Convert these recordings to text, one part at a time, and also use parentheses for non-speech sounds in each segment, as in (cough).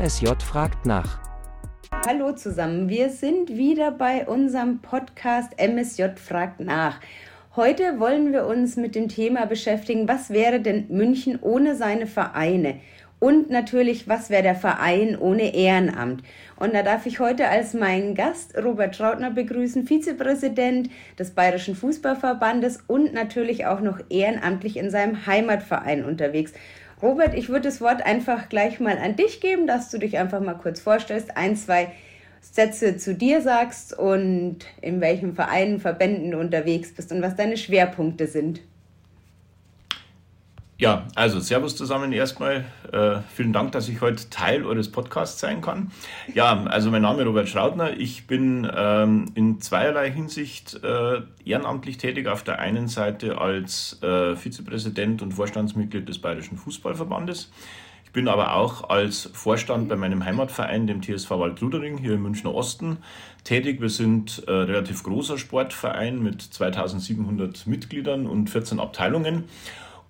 MSJ fragt nach. Hallo zusammen, wir sind wieder bei unserem Podcast MSJ fragt nach. Heute wollen wir uns mit dem Thema beschäftigen, was wäre denn München ohne seine Vereine? Und natürlich, was wäre der Verein ohne Ehrenamt? Und da darf ich heute als meinen Gast Robert Schrautner begrüßen, Vizepräsident des Bayerischen Fußballverbandes und natürlich auch noch ehrenamtlich in seinem Heimatverein unterwegs. Robert, ich würde das Wort einfach gleich mal an dich geben, dass du dich einfach mal kurz vorstellst, ein, zwei Sätze zu dir sagst und in welchen Vereinen, Verbänden unterwegs bist und was deine Schwerpunkte sind. Ja, also Servus zusammen erstmal. Äh, vielen Dank, dass ich heute Teil eures Podcasts sein kann. Ja, also mein Name ist Robert Schrautner. Ich bin ähm, in zweierlei Hinsicht äh, ehrenamtlich tätig. Auf der einen Seite als äh, Vizepräsident und Vorstandsmitglied des Bayerischen Fußballverbandes. Ich bin aber auch als Vorstand bei meinem Heimatverein, dem TSV Waldludering, hier im Münchner Osten, tätig. Wir sind ein relativ großer Sportverein mit 2700 Mitgliedern und 14 Abteilungen.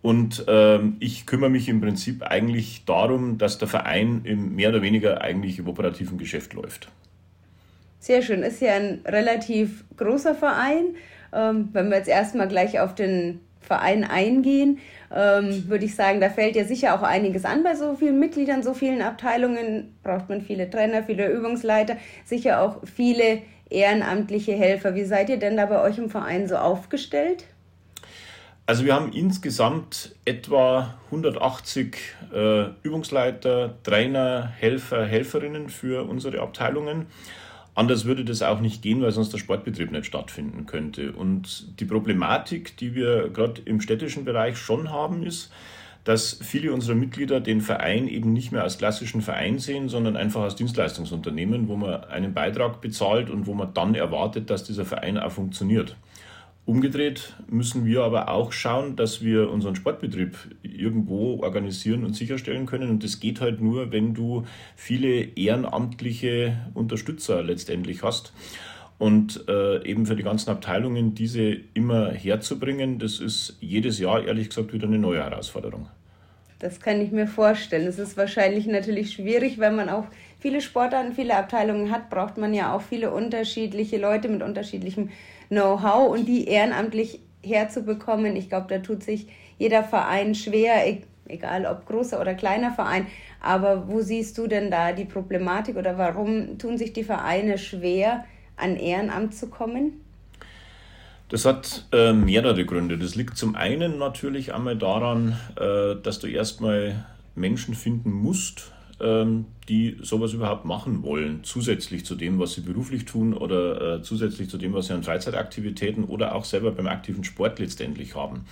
Und ähm, ich kümmere mich im Prinzip eigentlich darum, dass der Verein im mehr oder weniger eigentlich im operativen Geschäft läuft. Sehr schön. Ist ja ein relativ großer Verein. Ähm, wenn wir jetzt erstmal gleich auf den Verein eingehen, ähm, würde ich sagen, da fällt ja sicher auch einiges an bei so vielen Mitgliedern, so vielen Abteilungen. Braucht man viele Trainer, viele Übungsleiter, sicher auch viele ehrenamtliche Helfer. Wie seid ihr denn da bei euch im Verein so aufgestellt? Also wir haben insgesamt etwa 180 äh, Übungsleiter, Trainer, Helfer, Helferinnen für unsere Abteilungen. Anders würde das auch nicht gehen, weil sonst der Sportbetrieb nicht stattfinden könnte. Und die Problematik, die wir gerade im städtischen Bereich schon haben, ist, dass viele unserer Mitglieder den Verein eben nicht mehr als klassischen Verein sehen, sondern einfach als Dienstleistungsunternehmen, wo man einen Beitrag bezahlt und wo man dann erwartet, dass dieser Verein auch funktioniert. Umgedreht müssen wir aber auch schauen, dass wir unseren Sportbetrieb irgendwo organisieren und sicherstellen können. Und das geht halt nur, wenn du viele ehrenamtliche Unterstützer letztendlich hast. Und äh, eben für die ganzen Abteilungen diese immer herzubringen, das ist jedes Jahr ehrlich gesagt wieder eine neue Herausforderung. Das kann ich mir vorstellen. Es ist wahrscheinlich natürlich schwierig, wenn man auch viele Sportarten, viele Abteilungen hat, braucht man ja auch viele unterschiedliche Leute mit unterschiedlichem Know-how und die ehrenamtlich herzubekommen. Ich glaube, da tut sich jeder Verein schwer, e-, egal ob großer oder kleiner Verein. Aber wo siehst du denn da die Problematik oder warum tun sich die Vereine schwer, an Ehrenamt zu kommen? Das hat äh, mehrere Gründe. Das liegt zum einen natürlich einmal daran, äh, dass du erstmal Menschen finden musst, die sowas überhaupt machen wollen, zusätzlich zu dem, was sie beruflich tun oder äh, zusätzlich zu dem, was sie an Freizeitaktivitäten oder auch selber beim aktiven Sport letztendlich haben.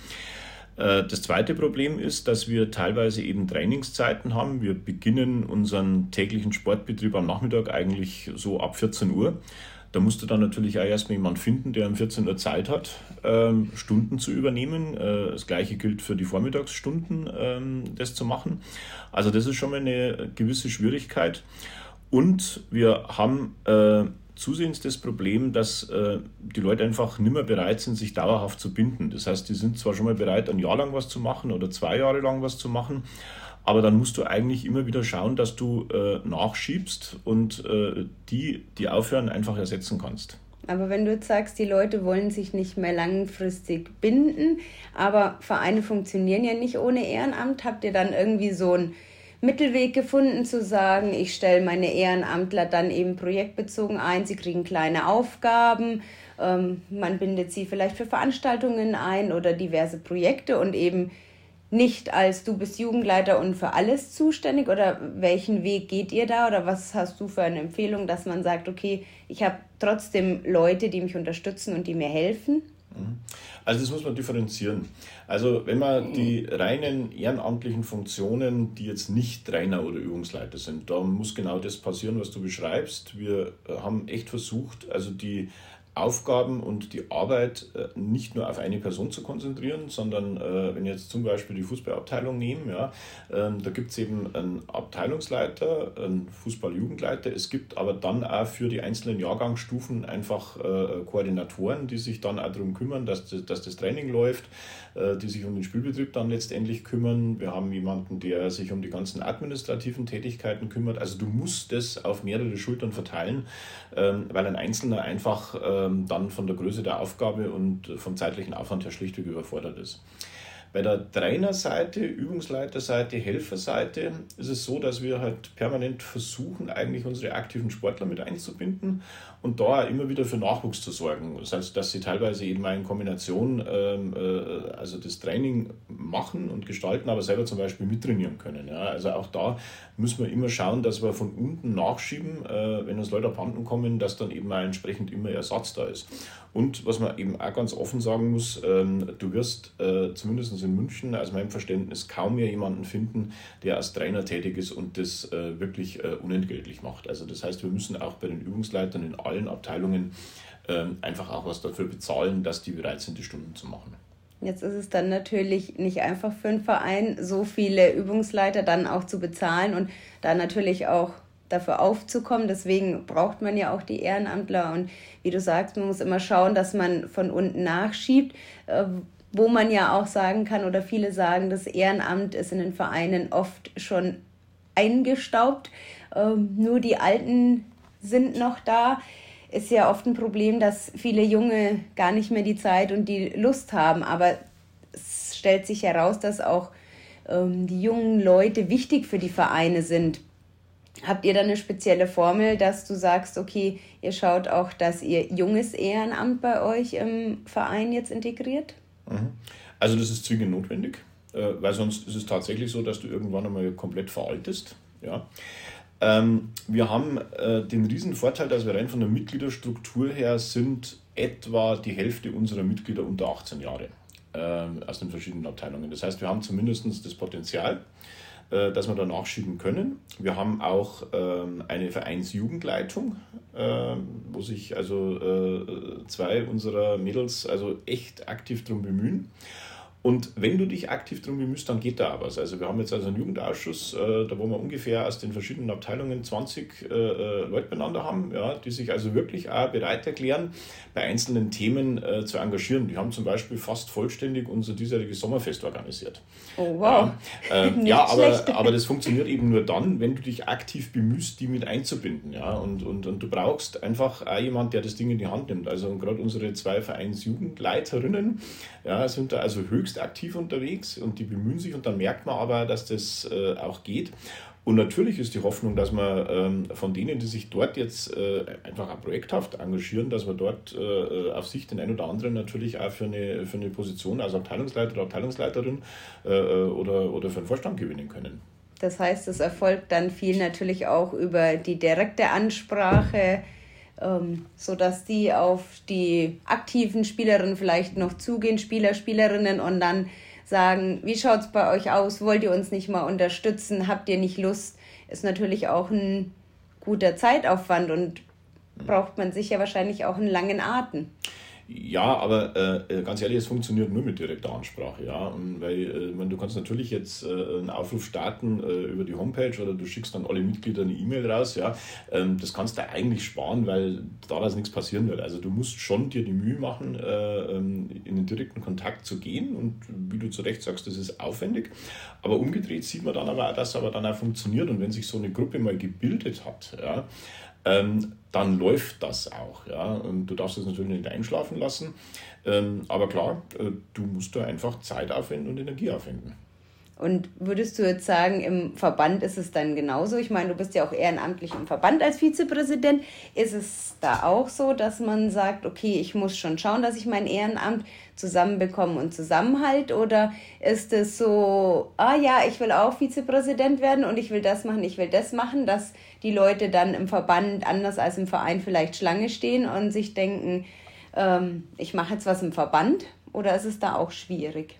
Äh, das zweite Problem ist, dass wir teilweise eben Trainingszeiten haben. Wir beginnen unseren täglichen Sportbetrieb am Nachmittag eigentlich so ab 14 Uhr. Da musst du dann natürlich auch erstmal jemanden finden, der um 14 Uhr Zeit hat, ähm, Stunden zu übernehmen. Äh, das gleiche gilt für die Vormittagsstunden, ähm, das zu machen. Also das ist schon mal eine gewisse Schwierigkeit. Und wir haben äh, zusehends das Problem, dass äh, die Leute einfach nicht mehr bereit sind, sich dauerhaft zu binden. Das heißt, die sind zwar schon mal bereit, ein Jahr lang was zu machen oder zwei Jahre lang was zu machen, aber dann musst du eigentlich immer wieder schauen, dass du äh, nachschiebst und äh, die, die aufhören, einfach ersetzen kannst. Aber wenn du jetzt sagst, die Leute wollen sich nicht mehr langfristig binden, aber Vereine funktionieren ja nicht ohne Ehrenamt, habt ihr dann irgendwie so einen Mittelweg gefunden zu sagen, ich stelle meine Ehrenamtler dann eben projektbezogen ein, sie kriegen kleine Aufgaben, ähm, man bindet sie vielleicht für Veranstaltungen ein oder diverse Projekte und eben nicht als du bist Jugendleiter und für alles zuständig oder welchen Weg geht ihr da oder was hast du für eine Empfehlung, dass man sagt, okay, ich habe trotzdem Leute, die mich unterstützen und die mir helfen? Mhm. Also das muss man differenzieren. Also wenn man die reinen ehrenamtlichen Funktionen, die jetzt nicht Trainer oder Übungsleiter sind, da muss genau das passieren, was du beschreibst. Wir haben echt versucht, also die Aufgaben und die Arbeit äh, nicht nur auf eine Person zu konzentrieren, sondern äh, wenn jetzt zum Beispiel die Fußballabteilung nehmen, ja, ähm, da gibt es eben einen Abteilungsleiter, einen Fußballjugendleiter, es gibt aber dann auch für die einzelnen Jahrgangsstufen einfach äh, Koordinatoren, die sich dann auch darum kümmern, dass das, dass das Training läuft, die sich um den Spielbetrieb dann letztendlich kümmern. Wir haben jemanden, der sich um die ganzen administrativen Tätigkeiten kümmert. Also du musst das auf mehrere Schultern verteilen, ähm, weil ein Einzelner einfach ähm, dann von der Größe der Aufgabe und vom zeitlichen Aufwand her schlichtweg überfordert ist. Bei der Trainerseite, Übungsleiterseite, Helferseite ist es so, dass wir halt permanent versuchen, eigentlich unsere aktiven Sportler mit einzubinden und da immer wieder für Nachwuchs zu sorgen. Das heißt, dass sie teilweise eben mal in Kombination ähm, äh, also das Training machen und gestalten, aber selber zum Beispiel mittrainieren können. Ja. Also auch da müssen wir immer schauen, dass wir von unten nachschieben, äh, wenn uns Leute abhanden kommen, dass dann eben mal entsprechend immer Ersatz da ist. Und was man eben auch ganz offen sagen muss, ähm, du wirst äh, zumindest in München aus meinem Verständnis kaum mehr jemanden finden, der als Trainer tätig ist und das äh, wirklich äh, unentgeltlich macht. Also das heißt, wir müssen auch bei den Übungsleitern in allen Abteilungen ähm, einfach auch was dafür bezahlen, dass die bereit sind, die Stunden zu machen. Jetzt ist es dann natürlich nicht einfach für einen Verein, so viele Übungsleiter dann auch zu bezahlen und da natürlich auch dafür aufzukommen. Deswegen braucht man ja auch die Ehrenamtler. Und wie du sagst, man muss immer schauen, dass man von unten nachschiebt. Wo man ja auch sagen kann, oder viele sagen, das Ehrenamt ist in den Vereinen oft schon eingestaubt. Ähm, nur die Alten sind noch da. Ist ja oft ein Problem, dass viele Junge gar nicht mehr die Zeit und die Lust haben. Aber es stellt sich heraus, dass auch ähm, die jungen Leute wichtig für die Vereine sind. Habt ihr da eine spezielle Formel, dass du sagst, okay, ihr schaut auch, dass ihr junges Ehrenamt bei euch im Verein jetzt integriert? Mhm. Also das ist zwingend notwendig, äh, weil sonst ist es tatsächlich so, dass du irgendwann einmal komplett veraltest. Ja. Ähm, wir haben äh, den riesen Vorteil, dass wir rein von der Mitgliederstruktur her sind etwa die Hälfte unserer Mitglieder unter 18 Jahre ähm, aus den verschiedenen Abteilungen. Das heißt, wir haben zumindest das Potenzial, äh, dass wir da nachschieben können. Wir haben auch ähm, eine Vereinsjugendleitung, äh, wo sich also äh, zwei unserer Mädels also echt aktiv darum bemühen. Und wenn du dich aktiv darum bemühst, dann geht da was. Also wir haben jetzt also einen Jugendausschuss, äh, da wo wir ungefähr aus den verschiedenen Abteilungen 20 äh, äh, Leute beieinander haben, ja, die sich also wirklich auch bereit erklären, bei einzelnen Themen äh, zu engagieren. Die haben zum Beispiel fast vollständig unser diesjähriges Sommerfest organisiert. Oh wow. Äh, (laughs) ja, aber, aber das funktioniert eben nur dann, wenn du dich aktiv bemühst, die mit einzubinden. Ja? Und, und, und du brauchst einfach auch jemand, der das Ding in die Hand nimmt. Also gerade unsere zwei Vereinsjugendleiterinnen ja, sind da also höchst höchst aktiv unterwegs und die bemühen sich und dann merkt man aber, dass das äh, auch geht. Und natürlich ist die Hoffnung, dass man ähm, von denen, die sich dort jetzt äh, einfach auch projekthaft engagieren, dass man dort äh, auf sich den einen oder anderen natürlich auch für eine, für eine Position als Abteilungsleiter oder Abteilungsleiterin äh, äh, oder, oder für einen Vorstand gewinnen können. Das heißt, es erfolgt dann viel natürlich auch über die direkte Ansprache ähm, sodass die auf die aktiven Spielerinnen vielleicht noch zugehen, Spieler, Spielerinnen und dann sagen, wie schaut es bei euch aus? Wollt ihr uns nicht mal unterstützen? Habt ihr nicht Lust? Ist natürlich auch ein guter Zeitaufwand und braucht man sicher wahrscheinlich auch einen langen Atem. Ja, aber äh, äh, ganz ehrlich, es funktioniert nur mit direkter Ansprache, ja. Und weil äh, du kannst natürlich jetzt äh, einen Aufruf starten äh, über die Homepage oder du schickst dann alle Mitglieder eine E-Mail raus, ja. Ähm, das kannst du eigentlich sparen, weil daraus nichts passieren wird. Also du musst schon dir die Mühe machen, äh, ähm, in den direkten Kontakt zu gehen und wie du zu Recht sagst, das ist aufwendig. Aber umgedreht sieht man dann aber dass aber dann auch funktioniert und wenn sich so eine Gruppe mal gebildet hat, ja, ähm, dann läuft das auch. Ja? Und du darfst es natürlich nicht einschlafen lassen. Ähm, aber klar, äh, du musst da einfach Zeit aufwenden und Energie aufwenden. Und würdest du jetzt sagen, im Verband ist es dann genauso? Ich meine, du bist ja auch ehrenamtlich im Verband als Vizepräsident. Ist es da auch so, dass man sagt, okay, ich muss schon schauen, dass ich mein Ehrenamt zusammenbekomme und zusammenhalte? Oder ist es so, ah ja, ich will auch Vizepräsident werden und ich will das machen, ich will das machen, dass die Leute dann im Verband anders als im Verein vielleicht Schlange stehen und sich denken, ähm, ich mache jetzt was im Verband? Oder ist es da auch schwierig?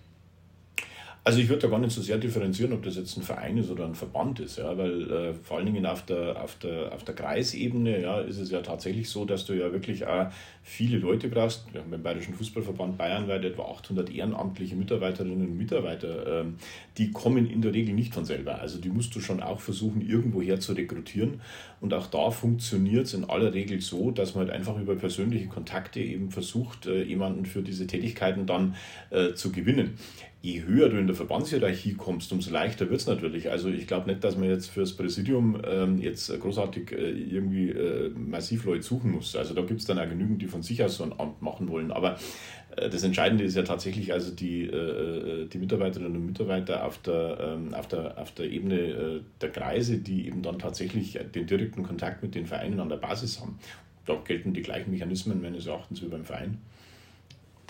Also ich würde da gar nicht so sehr differenzieren, ob das jetzt ein Verein ist oder ein Verband ist, ja, weil äh, vor allen Dingen auf der, auf, der, auf der Kreisebene ja, ist es ja tatsächlich so, dass du ja wirklich auch viele Leute brauchst. Wir haben beim Bayerischen Fußballverband Bayern weit etwa 800 ehrenamtliche Mitarbeiterinnen und Mitarbeiter. Ähm, die kommen in der Regel nicht von selber. Also die musst du schon auch versuchen, irgendwoher zu rekrutieren. Und auch da funktioniert es in aller Regel so, dass man halt einfach über persönliche Kontakte eben versucht, äh, jemanden für diese Tätigkeiten dann äh, zu gewinnen je höher du in der Verbandshierarchie kommst, umso leichter wird es natürlich. Also ich glaube nicht, dass man jetzt fürs Präsidium ähm, jetzt großartig äh, irgendwie äh, massiv Leute suchen muss. Also da gibt es dann auch genügend, die von sich aus so ein Amt machen wollen. Aber äh, das Entscheidende ist ja tatsächlich also die, äh, äh, die Mitarbeiterinnen und Mitarbeiter auf der, ähm, auf der, auf der Ebene äh, der Kreise, die eben dann tatsächlich den direkten Kontakt mit den Vereinen an der Basis haben. Da gelten die gleichen Mechanismen meines Erachtens wie beim Verein.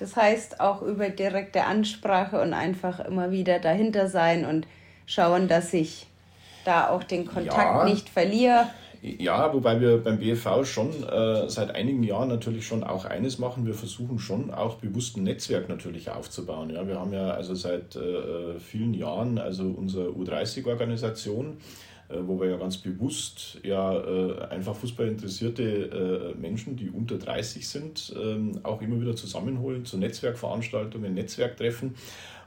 Das heißt auch über direkte Ansprache und einfach immer wieder dahinter sein und schauen, dass ich da auch den Kontakt ja. nicht verliere. Ja, wobei wir beim BFV schon äh, seit einigen Jahren natürlich schon auch eines machen. Wir versuchen schon auch bewusst ein Netzwerk natürlich aufzubauen. Ja, wir haben ja also seit äh, vielen Jahren also unsere U30-Organisation, äh, wo wir ja ganz bewusst ja äh, einfach fußballinteressierte äh, Menschen, die unter 30 sind, ähm, auch immer wieder zusammenholen zu Netzwerkveranstaltungen, Netzwerktreffen.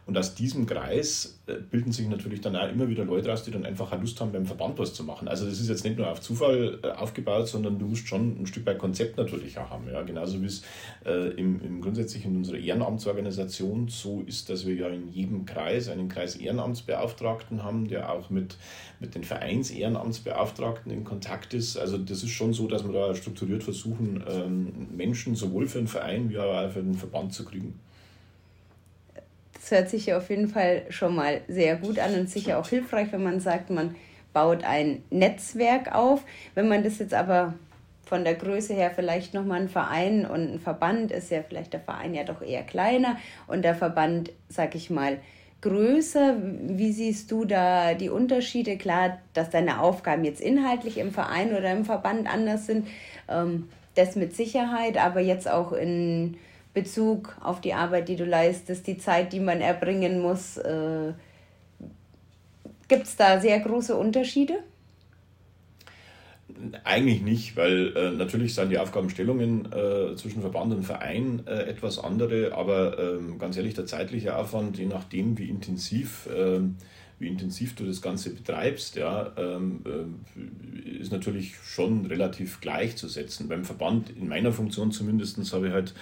Und aus diesem Kreis äh, bilden sich natürlich dann auch immer wieder Leute raus, die dann einfach Lust haben, beim Verband was zu machen. Also das ist jetzt nicht nur auf Zufall äh, aufgebaut, sondern du musst schon ein Stück weit Konzept natürlich auch haben. Ja? Genauso wie es äh, im, im grundsätzlich in unserer Ehrenamtsorganisation so ist, dass wir ja in jedem Kreis einen Kreis Ehrenamtsbeauftragten haben, der auch mit, mit den Vereins-Ehrenamtsbeauftragten in Kontakt ist. Also das ist schon so, dass wir da strukturiert versuchen, ähm, Menschen sowohl für den Verein wie auch für den Verband zu kriegen. Das hört sich ja auf jeden Fall schon mal sehr gut an und sicher auch hilfreich, wenn man sagt, man baut ein Netzwerk auf. Wenn man das jetzt aber von der Größe her vielleicht nochmal ein Verein und ein Verband ist ja vielleicht der Verein ja doch eher kleiner und der Verband, sag ich mal, größer. Wie siehst du da die Unterschiede? Klar, dass deine Aufgaben jetzt inhaltlich im Verein oder im Verband anders sind, ähm, das mit Sicherheit, aber jetzt auch in Bezug auf die Arbeit, die du leistest, die Zeit, die man erbringen muss. Äh, Gibt es da sehr große Unterschiede? Eigentlich nicht, weil äh, natürlich sind die Aufgabenstellungen äh, zwischen Verband und Verein äh, etwas andere, aber ähm, ganz ehrlich, der zeitliche Aufwand, je nachdem, wie intensiv, ähm, wie intensiv du das Ganze betreibst, ja, ähm, äh, ist natürlich schon relativ gleichzusetzen. Beim Verband, in meiner Funktion zumindest, habe ich halt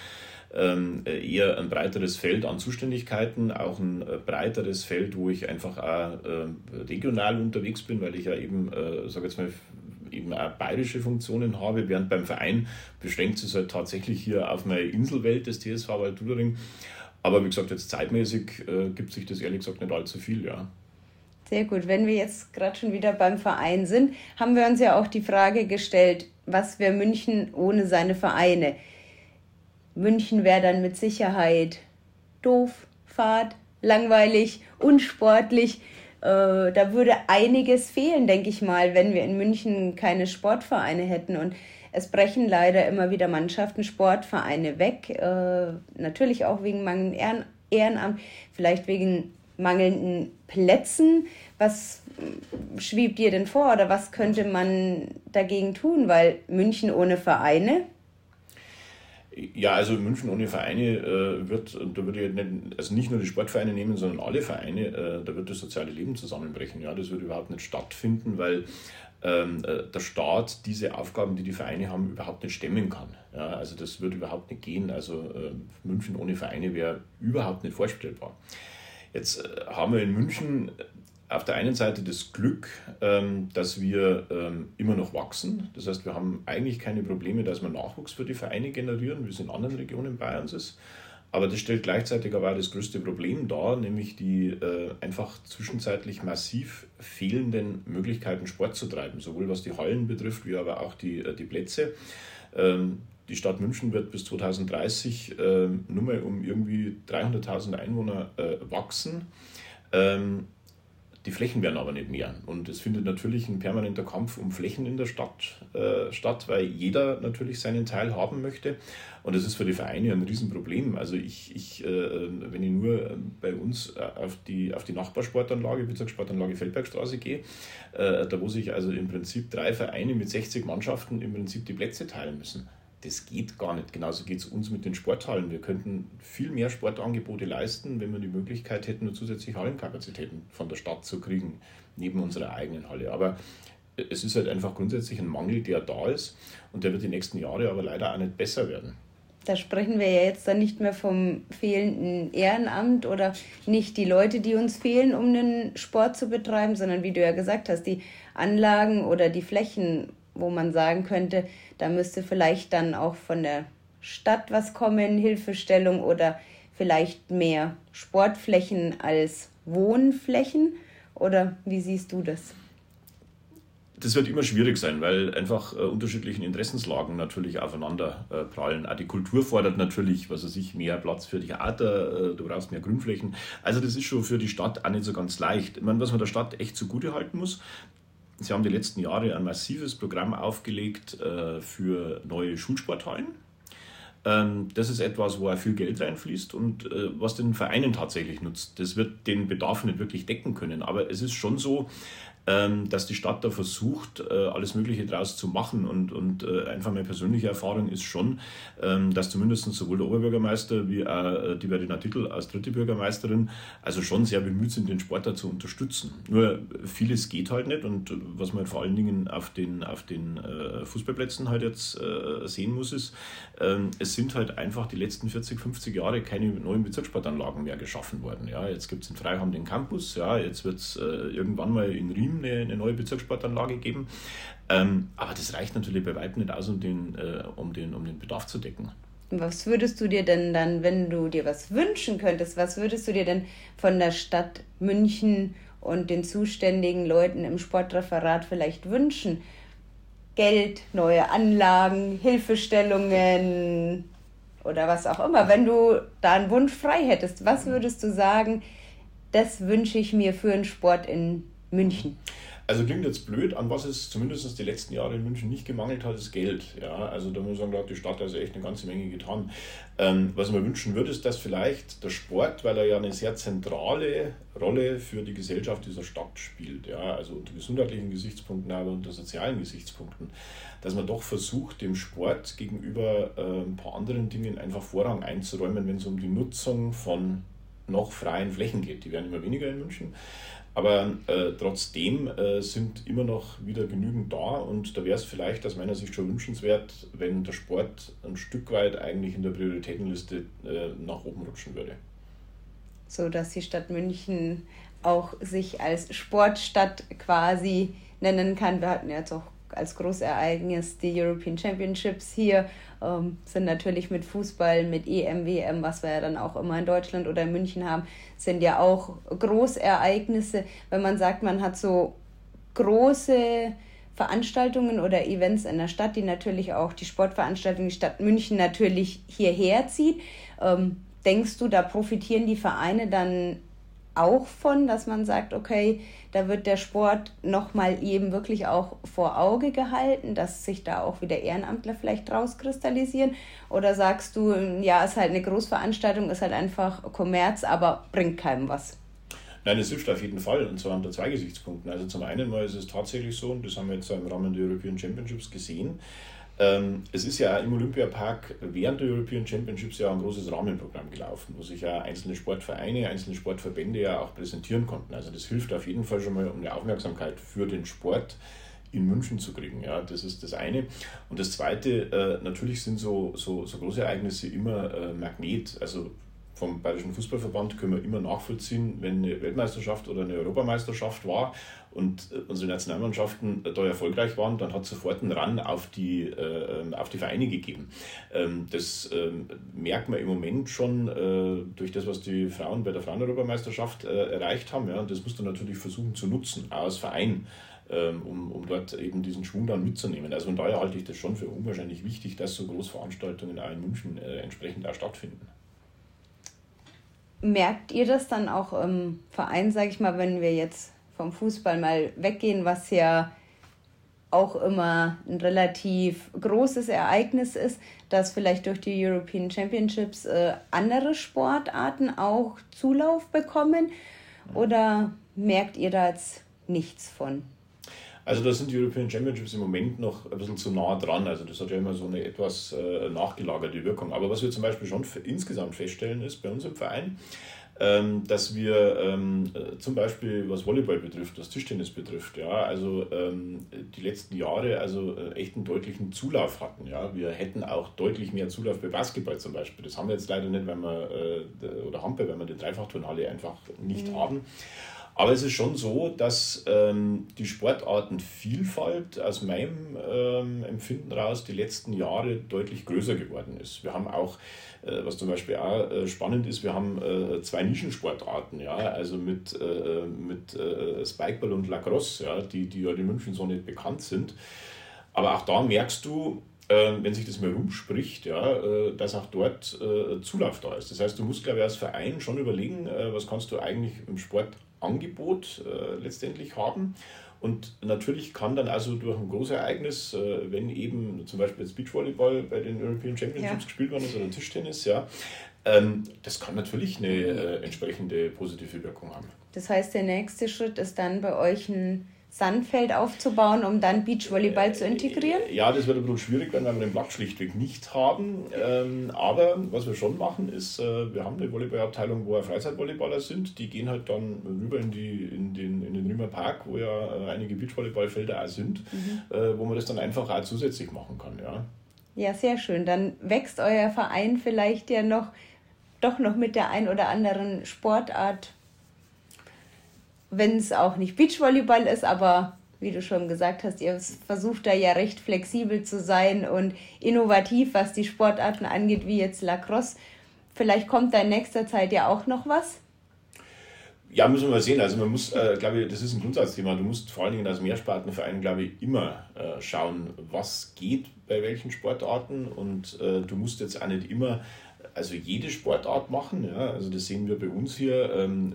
eher ein breiteres Feld an Zuständigkeiten, auch ein äh, breiteres Feld, wo ich einfach auch äh, regional unterwegs bin, weil ich ja eben, äh, sage jetzt mal, eben auch bayerische Funktionen habe, während beim Verein beschränkt es halt tatsächlich hier auf meine Inselwelt des TSV Waldudering. Aber wie gesagt, jetzt zeitmäßig äh, gibt sich das ehrlich gesagt nicht allzu viel, ja. Sehr gut. Wenn wir jetzt gerade schon wieder beim Verein sind, haben wir uns ja auch die Frage gestellt, was wäre München ohne seine Vereine? München wäre dann mit Sicherheit doof, fad, langweilig, unsportlich. Äh, da würde einiges fehlen, denke ich mal, wenn wir in München keine Sportvereine hätten. Und es brechen leider immer wieder Mannschaften, Sportvereine weg. Äh, natürlich auch wegen mangelndem Ehren Ehrenamt, vielleicht wegen mangelnden Plätzen. Was schwebt dir denn vor oder was könnte man dagegen tun? Weil München ohne Vereine ja, also München ohne Vereine äh, wird, da würde ich nicht, also nicht nur die Sportvereine nehmen, sondern alle Vereine, äh, da wird das soziale Leben zusammenbrechen. Ja, das würde überhaupt nicht stattfinden, weil ähm, äh, der Staat diese Aufgaben, die die Vereine haben, überhaupt nicht stemmen kann. Ja, also das würde überhaupt nicht gehen. Also äh, München ohne Vereine wäre überhaupt nicht vorstellbar. Jetzt äh, haben wir in München auf der einen Seite das Glück, ähm, dass wir ähm, immer noch wachsen. Das heißt, wir haben eigentlich keine Probleme, dass wir Nachwuchs für die Vereine generieren, wie es in anderen Regionen Bayerns ist. Aber das stellt gleichzeitig aber auch das größte Problem dar, nämlich die äh, einfach zwischenzeitlich massiv fehlenden Möglichkeiten, Sport zu treiben, sowohl was die Hallen betrifft, wie aber auch die, äh, die Plätze. Ähm, die Stadt München wird bis 2030 äh, nur mal um irgendwie 300.000 Einwohner äh, wachsen. Die Flächen werden aber nicht mehr. Und es findet natürlich ein permanenter Kampf um Flächen in der Stadt äh, statt, weil jeder natürlich seinen Teil haben möchte. Und das ist für die Vereine ein Riesenproblem. Also ich, ich äh, wenn ich nur bei uns auf die, auf die Nachbarsportanlage, Bezirkssportanlage Feldbergstraße gehe, äh, da wo sich also im Prinzip drei Vereine mit 60 Mannschaften im Prinzip die Plätze teilen müssen das geht gar nicht. Genauso geht es uns mit den Sporthallen. Wir könnten viel mehr Sportangebote leisten, wenn wir die Möglichkeit hätten, nur zusätzliche Hallenkapazitäten von der Stadt zu kriegen, neben unserer eigenen Halle. Aber es ist halt einfach grundsätzlich ein Mangel, der da ist und der wird die nächsten Jahre aber leider auch nicht besser werden. Da sprechen wir ja jetzt dann nicht mehr vom fehlenden Ehrenamt oder nicht die Leute, die uns fehlen, um den Sport zu betreiben, sondern wie du ja gesagt hast, die Anlagen oder die Flächen, wo man sagen könnte, da müsste vielleicht dann auch von der Stadt was kommen, Hilfestellung oder vielleicht mehr Sportflächen als Wohnflächen? Oder wie siehst du das? Das wird immer schwierig sein, weil einfach äh, unterschiedlichen Interessenslagen natürlich aufeinander äh, prallen. Auch die Kultur fordert natürlich, was weiß ich, mehr Platz für Theater, äh, du brauchst mehr Grünflächen. Also das ist schon für die Stadt auch nicht so ganz leicht. Ich meine, was man der Stadt echt zugute halten muss, Sie haben die letzten Jahre ein massives Programm aufgelegt äh, für neue Schulsporthallen. Ähm, das ist etwas, wo auch viel Geld reinfließt und äh, was den Vereinen tatsächlich nutzt. Das wird den Bedarf nicht wirklich decken können. Aber es ist schon so, dass die Stadt da versucht, äh, alles Mögliche draus zu machen. Und, und äh, einfach meine persönliche Erfahrung ist schon, ähm, dass zumindest sowohl der Oberbürgermeister wie auch äh, die Verena Titel als dritte Bürgermeisterin also schon sehr bemüht sind, den Sport da zu unterstützen. Nur vieles geht halt nicht und was man vor allen Dingen auf den, auf den Fußballplätzen halt jetzt sehen muss, ist, ähm, es sind halt einfach die letzten 40, 50 Jahre keine neuen Bezirkssportanlagen mehr geschaffen worden. Ja, jetzt gibt es in Freiham den Campus, ja, jetzt wird es irgendwann mal in Riem eine, eine neue Bezirkssportanlage geben. Ähm, aber das reicht natürlich bei weitem nicht aus, um den, äh, um, den, um den Bedarf zu decken. Was würdest du dir denn dann, wenn du dir was wünschen könntest, was würdest du dir denn von der Stadt München und den zuständigen Leuten im Sportreferat vielleicht wünschen? Geld, neue Anlagen, Hilfestellungen oder was auch immer. Wenn du da einen Wunsch frei hättest, was würdest du sagen, das wünsche ich mir für einen Sport in München. Also klingt jetzt blöd, an was es zumindest die letzten Jahre in München nicht gemangelt hat, ist Geld. Ja, also da muss man sagen, da hat die Stadt also echt eine ganze Menge getan. Ähm, was man wünschen würde, ist, dass vielleicht der Sport, weil er ja eine sehr zentrale Rolle für die Gesellschaft dieser Stadt spielt, ja, also unter gesundheitlichen Gesichtspunkten, aber unter sozialen Gesichtspunkten, dass man doch versucht, dem Sport gegenüber äh, ein paar anderen Dingen einfach Vorrang einzuräumen, wenn es um die Nutzung von noch freien Flächen geht. Die werden immer weniger in München. Aber äh, trotzdem äh, sind immer noch wieder genügend da und da wäre es vielleicht aus meiner Sicht schon wünschenswert, wenn der Sport ein Stück weit eigentlich in der Prioritätenliste äh, nach oben rutschen würde. So dass die Stadt München auch sich als Sportstadt quasi nennen kann. Wir hatten jetzt auch als Großereignis die European Championships hier. Ähm, sind natürlich mit Fußball, mit EM, WM, was wir ja dann auch immer in Deutschland oder in München haben, sind ja auch Großereignisse. Wenn man sagt, man hat so große Veranstaltungen oder Events in der Stadt, die natürlich auch die Sportveranstaltung, die Stadt München natürlich hierher zieht. Ähm, denkst du, da profitieren die Vereine dann auch von, dass man sagt, okay, da wird der Sport nochmal eben wirklich auch vor Auge gehalten, dass sich da auch wieder Ehrenamtler vielleicht rauskristallisieren? Oder sagst du, ja, ist halt eine Großveranstaltung, ist halt einfach Kommerz, aber bringt keinem was? Nein, es hilft auf jeden Fall und zwar unter zwei Gesichtspunkten. Also zum einen mal ist es tatsächlich so, und das haben wir jetzt im Rahmen der European Championships gesehen, es ist ja im Olympiapark während der European Championships ja ein großes Rahmenprogramm gelaufen, wo sich ja einzelne Sportvereine, einzelne Sportverbände ja auch präsentieren konnten. Also das hilft auf jeden Fall schon mal, um eine Aufmerksamkeit für den Sport in München zu kriegen. Ja, das ist das eine. Und das zweite, äh, natürlich sind so, so, so große Ereignisse immer äh, Magnet. Also vom Bayerischen Fußballverband können wir immer nachvollziehen, wenn eine Weltmeisterschaft oder eine Europameisterschaft war und äh, unsere Nationalmannschaften da erfolgreich waren, dann hat sofort einen Run auf die, äh, auf die Vereine gegeben. Ähm, das ähm, merkt man im Moment schon äh, durch das, was die Frauen bei der Fraueneuropameisterschaft äh, erreicht haben. Ja, und das musst du natürlich versuchen zu nutzen, auch als Verein. Ähm, um, um dort eben diesen Schwung dann mitzunehmen. Also von daher halte ich das schon für unwahrscheinlich wichtig, dass so Großveranstaltungen auch in München äh, entsprechend auch stattfinden. Merkt ihr das dann auch im Verein, sage ich mal, wenn wir jetzt vom Fußball mal weggehen, was ja auch immer ein relativ großes Ereignis ist, dass vielleicht durch die European Championships äh, andere Sportarten auch Zulauf bekommen? Oder merkt ihr da jetzt nichts von? Also da sind die European Championships im Moment noch ein bisschen zu nah dran. Also das hat ja immer so eine etwas äh, nachgelagerte Wirkung. Aber was wir zum Beispiel schon insgesamt feststellen ist bei uns im Verein, ähm, dass wir ähm, äh, zum Beispiel was Volleyball betrifft, was Tischtennis betrifft, ja, also ähm, die letzten Jahre also äh, echt einen deutlichen Zulauf hatten. Ja. Wir hätten auch deutlich mehr Zulauf bei Basketball zum Beispiel. Das haben wir jetzt leider nicht, weil wir, äh, oder haben wir, weil wir die Dreifachturnhalle einfach nicht mhm. haben. Aber es ist schon so, dass ähm, die Sportartenvielfalt aus meinem ähm, Empfinden raus die letzten Jahre deutlich größer geworden ist. Wir haben auch, äh, was zum Beispiel auch äh, spannend ist, wir haben äh, zwei Nischensportarten, ja, also mit, äh, mit äh, Spikeball und Lacrosse, ja, die, die ja in München so nicht bekannt sind. Aber auch da merkst du, äh, wenn sich das mal rumspricht, ja, dass auch dort Zulauf da ist. Das heißt, du musst, glaube ich, als Verein schon überlegen, was kannst du eigentlich im Sport Angebot äh, letztendlich haben. Und natürlich kann dann also durch ein großes Ereignis, äh, wenn eben zum Beispiel jetzt Beachvolleyball bei den European Championships ja. gespielt worden ist oder Tischtennis, ja, ähm, das kann natürlich eine äh, entsprechende positive Wirkung haben. Das heißt, der nächste Schritt ist dann bei euch ein Sandfeld aufzubauen, um dann Beachvolleyball zu integrieren? Ja, das wird ein bisschen schwierig werden, weil wir den Platz schlichtweg nicht haben. Ähm, aber was wir schon machen, ist, äh, wir haben eine Volleyballabteilung, wo ja Freizeitvolleyballer sind. Die gehen halt dann rüber in, die, in, den, in den Riemer Park, wo ja äh, einige Beachvolleyballfelder auch sind, mhm. äh, wo man das dann einfach auch zusätzlich machen kann. Ja. ja, sehr schön. Dann wächst euer Verein vielleicht ja noch doch noch mit der ein oder anderen Sportart wenn es auch nicht Beachvolleyball ist, aber wie du schon gesagt hast, ihr versucht da ja recht flexibel zu sein und innovativ, was die Sportarten angeht, wie jetzt Lacrosse. Vielleicht kommt da in nächster Zeit ja auch noch was. Ja, müssen wir mal sehen. Also man muss, äh, glaube ich, das ist ein Grundsatzthema. Du musst vor allen Dingen als Mehrspartenverein, glaube ich, immer äh, schauen, was geht bei welchen Sportarten und äh, du musst jetzt auch nicht immer also jede Sportart machen. Ja. Also das sehen wir bei uns hier. Ähm,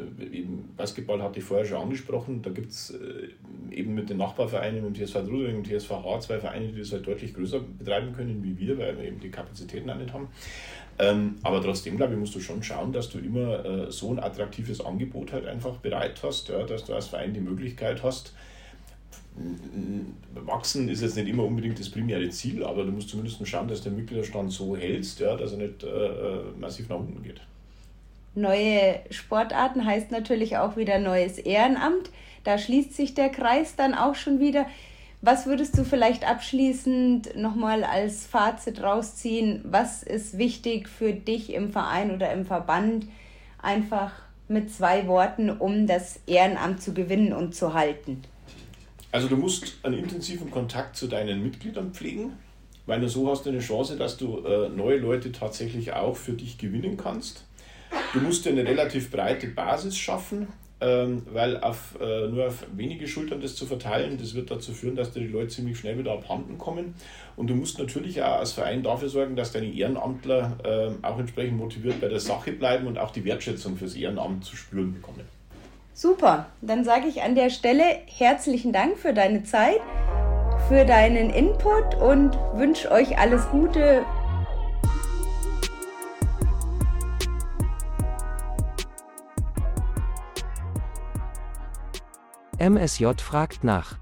Basketball hatte ich vorher schon angesprochen. Da gibt es äh, eben mit den Nachbarvereinen, mit dem TSV Drudering und TSVH, zwei Vereine, die das halt deutlich größer betreiben können wie wir, weil wir eben die Kapazitäten auch nicht haben. Ähm, aber trotzdem, glaube ich, musst du schon schauen, dass du immer äh, so ein attraktives Angebot halt einfach bereit hast, ja, dass du als Verein die Möglichkeit hast, wachsen ist jetzt nicht immer unbedingt das primäre Ziel, aber du musst zumindest schauen, dass der Mitgliederstand so hältst, ja, dass er nicht äh, äh, massiv nach unten geht. Neue Sportarten heißt natürlich auch wieder neues Ehrenamt. Da schließt sich der Kreis dann auch schon wieder. Was würdest du vielleicht abschließend nochmal als Fazit rausziehen? Was ist wichtig für dich im Verein oder im Verband? Einfach mit zwei Worten, um das Ehrenamt zu gewinnen und zu halten. Also du musst einen intensiven Kontakt zu deinen Mitgliedern pflegen, weil nur so hast du eine Chance, dass du äh, neue Leute tatsächlich auch für dich gewinnen kannst. Du musst dir eine relativ breite Basis schaffen, ähm, weil auf, äh, nur auf wenige Schultern das zu verteilen, das wird dazu führen, dass dir die Leute ziemlich schnell wieder abhanden kommen. Und du musst natürlich auch als Verein dafür sorgen, dass deine Ehrenamtler äh, auch entsprechend motiviert bei der Sache bleiben und auch die Wertschätzung fürs Ehrenamt zu spüren bekommen. Super, dann sage ich an der Stelle herzlichen Dank für deine Zeit, für deinen Input und wünsche euch alles Gute. MSJ fragt nach.